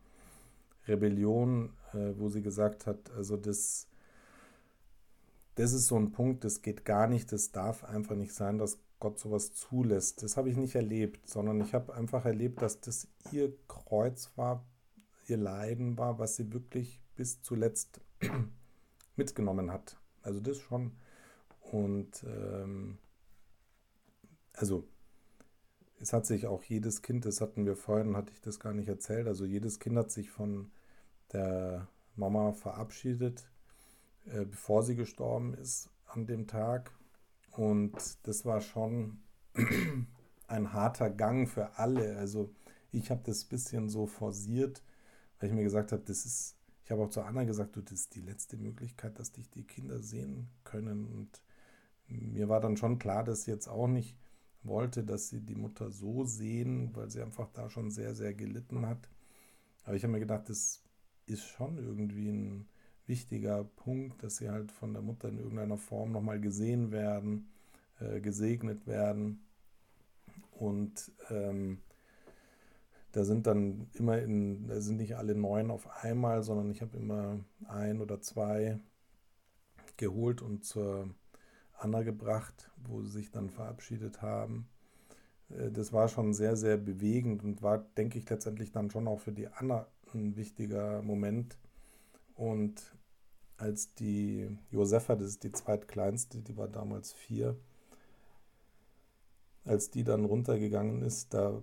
Rebellion, äh, wo sie gesagt hat, also das, das ist so ein Punkt, das geht gar nicht, das darf einfach nicht sein, dass Gott sowas zulässt. Das habe ich nicht erlebt, sondern ich habe einfach erlebt, dass das ihr Kreuz war, ihr Leiden war, was sie wirklich bis zuletzt mitgenommen hat. Also das schon. Und ähm, also es hat sich auch jedes Kind, das hatten wir vorhin, hatte ich das gar nicht erzählt, also jedes Kind hat sich von der Mama verabschiedet, äh, bevor sie gestorben ist an dem Tag. Und das war schon ein harter Gang für alle. Also ich habe das bisschen so forciert, weil ich mir gesagt habe, das ist, ich habe auch zu Anna gesagt, du, das ist die letzte Möglichkeit, dass dich die Kinder sehen können. Und mir war dann schon klar, dass sie jetzt auch nicht wollte, dass sie die Mutter so sehen, weil sie einfach da schon sehr, sehr gelitten hat. Aber ich habe mir gedacht, das ist schon irgendwie ein wichtiger Punkt, dass sie halt von der Mutter in irgendeiner Form nochmal gesehen werden, äh, gesegnet werden. Und ähm, da sind dann immer in, da sind nicht alle neun auf einmal, sondern ich habe immer ein oder zwei geholt und zur Anna gebracht, wo sie sich dann verabschiedet haben. Äh, das war schon sehr, sehr bewegend und war, denke ich, letztendlich dann schon auch für die Anna ein wichtiger Moment. Und als die Josefa, das ist die zweitkleinste, die war damals vier, als die dann runtergegangen ist, da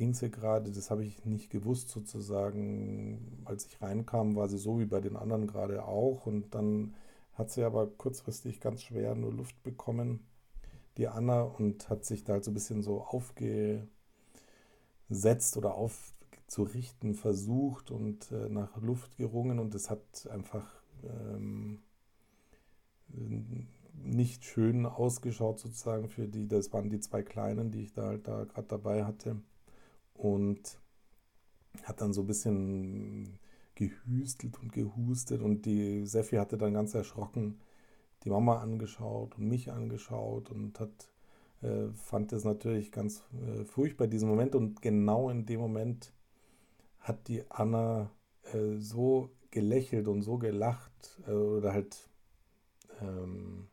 ging sie gerade, das habe ich nicht gewusst sozusagen, als ich reinkam, war sie so wie bei den anderen gerade auch. Und dann hat sie aber kurzfristig ganz schwer nur Luft bekommen, die Anna, und hat sich da halt so ein bisschen so aufgesetzt oder aufzurichten versucht und äh, nach Luft gerungen. Und es hat einfach ähm, nicht schön ausgeschaut sozusagen für die, das waren die zwei Kleinen, die ich da halt da gerade dabei hatte und hat dann so ein bisschen gehüstelt und gehustet und die Seffi hatte dann ganz erschrocken die Mama angeschaut und mich angeschaut und hat äh, fand es natürlich ganz äh, furchtbar diesen Moment und genau in dem Moment hat die Anna äh, so gelächelt und so gelacht äh, oder halt ähm,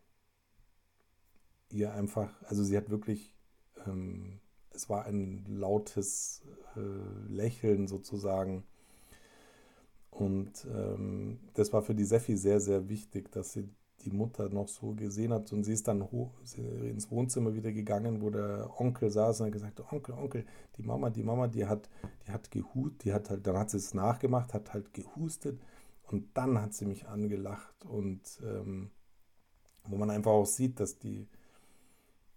ihr einfach, also sie hat wirklich, ähm, es war ein lautes äh, Lächeln sozusagen. Und ähm, das war für die Seffi sehr, sehr wichtig, dass sie die Mutter noch so gesehen hat. Und sie ist dann hoch, ins Wohnzimmer wieder gegangen, wo der Onkel saß und hat gesagt, Onkel, Onkel, die Mama, die Mama, die hat, die hat gehut, die hat halt, dann hat sie es nachgemacht, hat halt gehustet und dann hat sie mich angelacht. Und ähm, wo man einfach auch sieht, dass die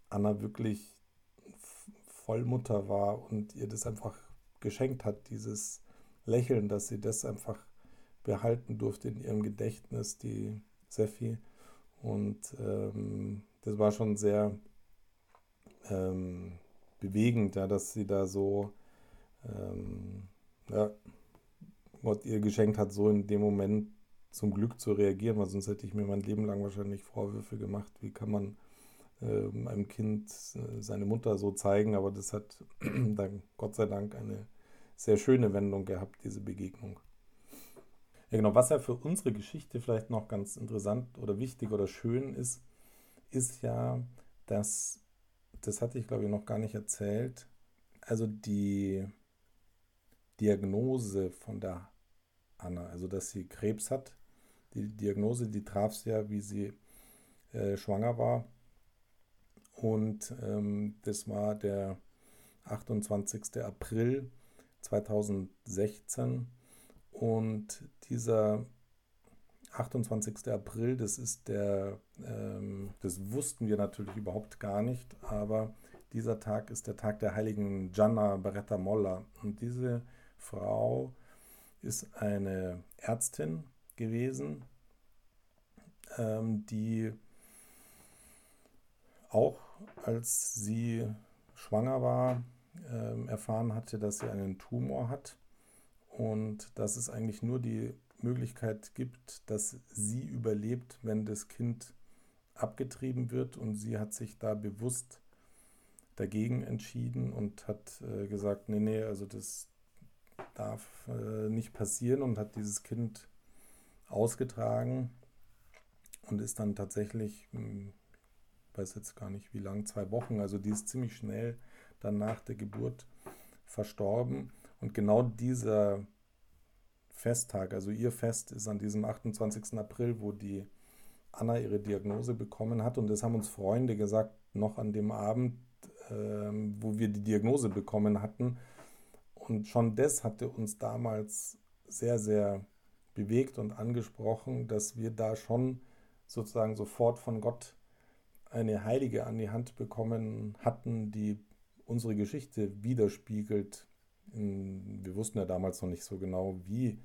Anna wirklich Vollmutter war und ihr das einfach geschenkt hat, dieses Lächeln, dass sie das einfach behalten durfte in ihrem Gedächtnis, die Seffi. Und ähm, das war schon sehr ähm, bewegend, ja, dass sie da so, ähm, ja, Gott ihr geschenkt hat, so in dem Moment zum Glück zu reagieren, weil sonst hätte ich mir mein Leben lang wahrscheinlich Vorwürfe gemacht. Wie kann man einem Kind äh, seine Mutter so zeigen? Aber das hat dann Gott sei Dank eine sehr schöne Wendung gehabt, diese Begegnung. Ja, genau. Was ja für unsere Geschichte vielleicht noch ganz interessant oder wichtig oder schön ist, ist ja, dass, das hatte ich glaube ich noch gar nicht erzählt, also die Diagnose von der Anna, also dass sie Krebs hat, die Diagnose, die traf sie ja, wie sie äh, schwanger war. Und ähm, das war der 28. April 2016. Und dieser 28. April, das ist der, ähm, das wussten wir natürlich überhaupt gar nicht, aber dieser Tag ist der Tag der heiligen Gianna Beretta Molla. Und diese Frau ist eine Ärztin gewesen, ähm, die auch als sie schwanger war, ähm, erfahren hatte, dass sie einen Tumor hat und dass es eigentlich nur die Möglichkeit gibt, dass sie überlebt, wenn das Kind abgetrieben wird. Und sie hat sich da bewusst dagegen entschieden und hat äh, gesagt, nee, nee, also das darf äh, nicht passieren und hat dieses Kind ausgetragen. und ist dann tatsächlich, ich hm, weiß jetzt gar nicht wie lang, zwei Wochen, also die ist ziemlich schnell dann nach der Geburt verstorben. Und genau dieser Festtag, also ihr Fest ist an diesem 28. April, wo die Anna ihre Diagnose bekommen hat. Und das haben uns Freunde gesagt, noch an dem Abend, äh, wo wir die Diagnose bekommen hatten. Und schon das hatte uns damals sehr, sehr bewegt und angesprochen, dass wir da schon sozusagen sofort von Gott eine Heilige an die Hand bekommen hatten, die unsere Geschichte widerspiegelt. wir wussten ja damals noch nicht so genau, wie,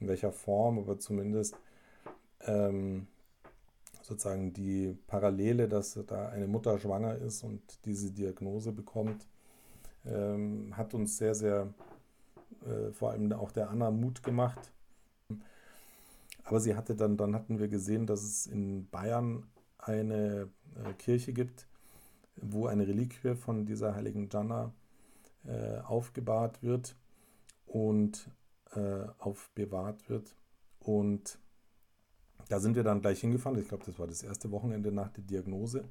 in welcher Form, aber zumindest ähm, sozusagen die Parallele, dass da eine Mutter schwanger ist und diese Diagnose bekommt, ähm, hat uns sehr, sehr, äh, vor allem auch der Anna Mut gemacht. Aber sie hatte dann, dann hatten wir gesehen, dass es in Bayern eine äh, Kirche gibt, wo eine Reliquie von dieser heiligen Jana äh, aufgebahrt wird und äh, aufbewahrt wird. Und da sind wir dann gleich hingefahren. Ich glaube, das war das erste Wochenende nach der Diagnose.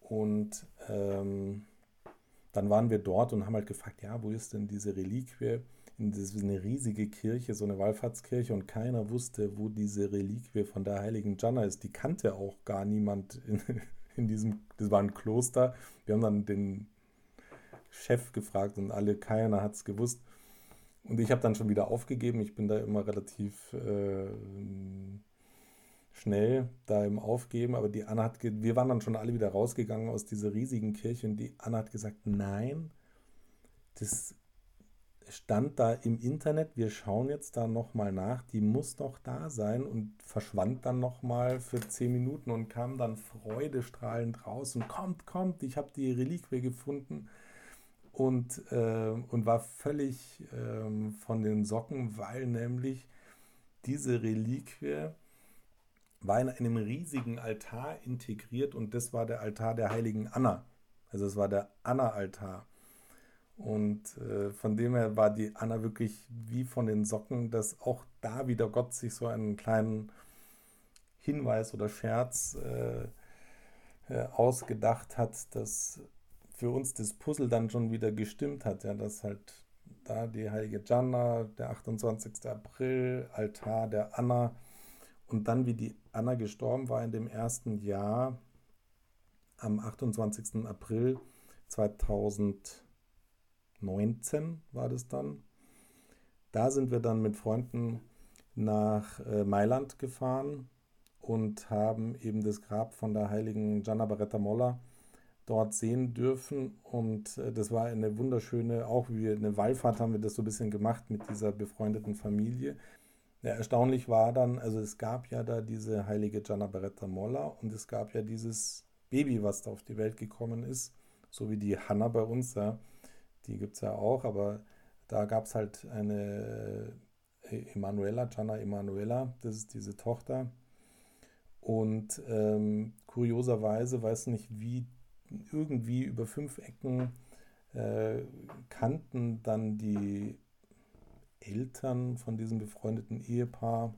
Und ähm, dann waren wir dort und haben halt gefragt, ja, wo ist denn diese Reliquie? Das ist eine riesige Kirche, so eine Wallfahrtskirche und keiner wusste, wo diese Reliquie von der heiligen Jana ist. Die kannte auch gar niemand in, in diesem, das war ein Kloster. Wir haben dann den Chef gefragt und alle, keiner hat es gewusst. Und ich habe dann schon wieder aufgegeben. Ich bin da immer relativ äh, schnell da im Aufgeben. Aber die Anna hat, wir waren dann schon alle wieder rausgegangen aus dieser riesigen Kirche und die Anna hat gesagt, nein, das stand da im Internet, wir schauen jetzt da nochmal nach, die muss doch da sein und verschwand dann nochmal für zehn Minuten und kam dann freudestrahlend raus und kommt, kommt, ich habe die Reliquie gefunden und, äh, und war völlig äh, von den Socken, weil nämlich diese Reliquie war in einem riesigen Altar integriert und das war der Altar der heiligen Anna. Also es war der Anna-Altar. Und äh, von dem her war die Anna wirklich wie von den Socken, dass auch da wieder Gott sich so einen kleinen Hinweis oder Scherz äh, äh, ausgedacht hat, dass für uns das Puzzle dann schon wieder gestimmt hat. Ja, dass halt da die heilige Jana, der 28. April, Altar der Anna und dann wie die Anna gestorben war in dem ersten Jahr am 28. April 2000 19 war das dann. Da sind wir dann mit Freunden nach äh, Mailand gefahren und haben eben das Grab von der heiligen Gianna Barretta Molla dort sehen dürfen. Und äh, das war eine wunderschöne, auch wie eine Wallfahrt haben wir das so ein bisschen gemacht mit dieser befreundeten Familie. Ja, erstaunlich war dann, also es gab ja da diese heilige Gianna Barretta Molla und es gab ja dieses Baby, was da auf die Welt gekommen ist, so wie die Hanna bei uns, ja die gibt es ja auch, aber da gab es halt eine äh, Emanuela, Gianna Emanuela, das ist diese Tochter. Und ähm, kurioserweise, weiß nicht wie, irgendwie über fünf Ecken äh, kannten dann die Eltern von diesem befreundeten Ehepaar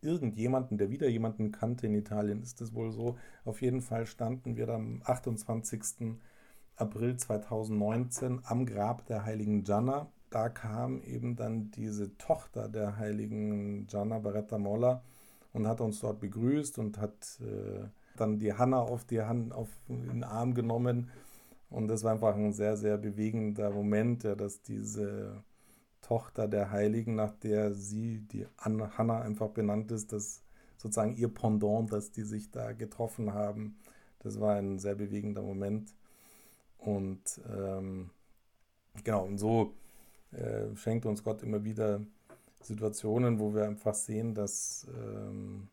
irgendjemanden, der wieder jemanden kannte in Italien, ist das wohl so. Auf jeden Fall standen wir dann am 28. April 2019 am Grab der heiligen Gianna. Da kam eben dann diese Tochter der heiligen Gianna Barretta Molla und hat uns dort begrüßt und hat äh, dann die Hanna auf, die Hand, auf den Arm genommen. Und das war einfach ein sehr, sehr bewegender Moment, ja, dass diese Tochter der Heiligen, nach der sie, die Hanna einfach benannt ist, dass sozusagen ihr Pendant, dass die sich da getroffen haben. Das war ein sehr bewegender Moment. Und ähm, genau, und so äh, schenkt uns Gott immer wieder Situationen, wo wir einfach sehen, dass ähm,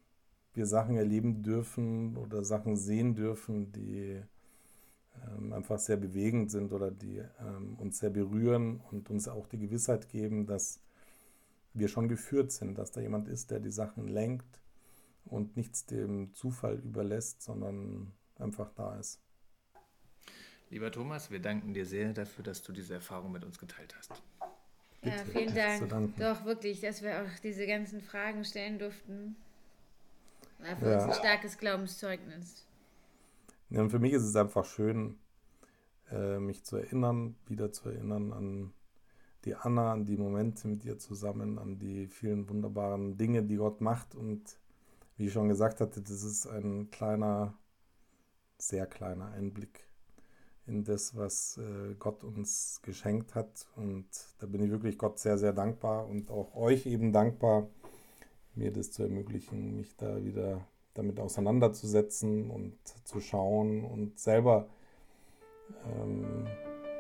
wir Sachen erleben dürfen oder Sachen sehen dürfen, die ähm, einfach sehr bewegend sind oder die ähm, uns sehr berühren und uns auch die Gewissheit geben, dass wir schon geführt sind, dass da jemand ist, der die Sachen lenkt und nichts dem Zufall überlässt, sondern einfach da ist. Lieber Thomas, wir danken dir sehr dafür, dass du diese Erfahrung mit uns geteilt hast. Bitte. Ja, vielen Dank. Doch, wirklich, dass wir auch diese ganzen Fragen stellen durften. War für uns ein starkes Glaubenszeugnis. Ja, und für mich ist es einfach schön, äh, mich zu erinnern, wieder zu erinnern an die Anna, an die Momente mit ihr zusammen, an die vielen wunderbaren Dinge, die Gott macht. Und wie ich schon gesagt hatte, das ist ein kleiner, sehr kleiner Einblick in das, was äh, Gott uns geschenkt hat. Und da bin ich wirklich Gott sehr, sehr dankbar und auch euch eben dankbar, mir das zu ermöglichen, mich da wieder damit auseinanderzusetzen und zu schauen und selber ähm,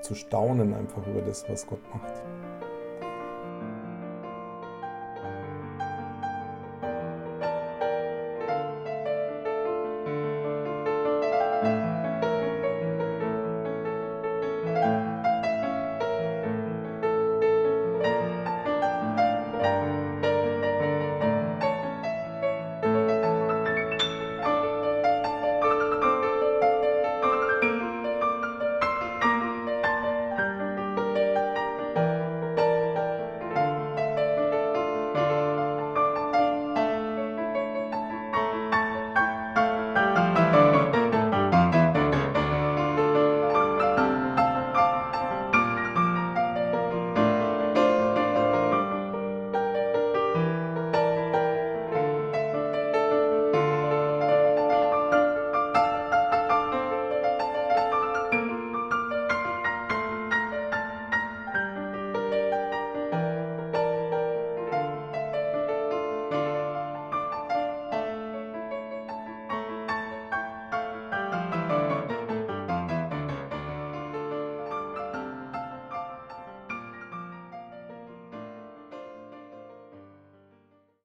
zu staunen einfach über das, was Gott macht.